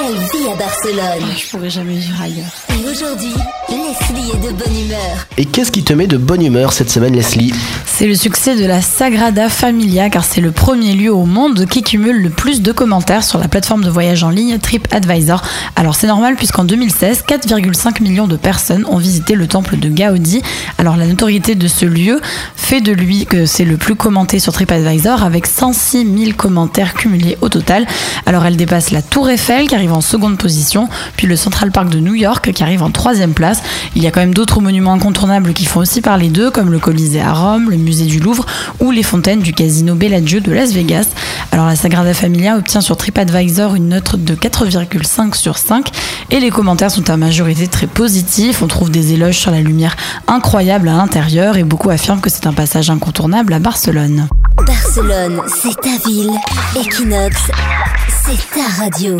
elle vit à Barcelone. Ah, je pourrais jamais vivre ailleurs. Et aujourd'hui, Leslie est de bonne humeur. Et qu'est-ce qui te met de bonne humeur cette semaine, Leslie? C'est le succès de la Sagrada Familia car c'est le premier lieu au monde qui cumule le plus de commentaires sur la plateforme de voyage en ligne TripAdvisor. Alors c'est normal puisqu'en 2016, 4,5 millions de personnes ont visité le temple de Gaudi. Alors la notoriété de ce lieu fait de lui que c'est le plus commenté sur TripAdvisor avec 106 000 commentaires cumulés au total. Alors elle dépasse la Tour Eiffel qui arrive en seconde position, puis le Central Park de New York qui arrive en troisième place. Il y a quand même d'autres monuments incontournables qui font aussi parler d'eux, comme le Colisée à Rome, le musée du Louvre ou les fontaines du casino Bellagio de Las Vegas. Alors la Sagrada Familia obtient sur TripAdvisor une note de 4,5 sur 5 et les commentaires sont à majorité très positifs. On trouve des éloges sur la lumière incroyable à l'intérieur et beaucoup affirment que c'est un passage incontournable à Barcelone. Barcelone, c'est ta ville. Equinox, c'est ta radio.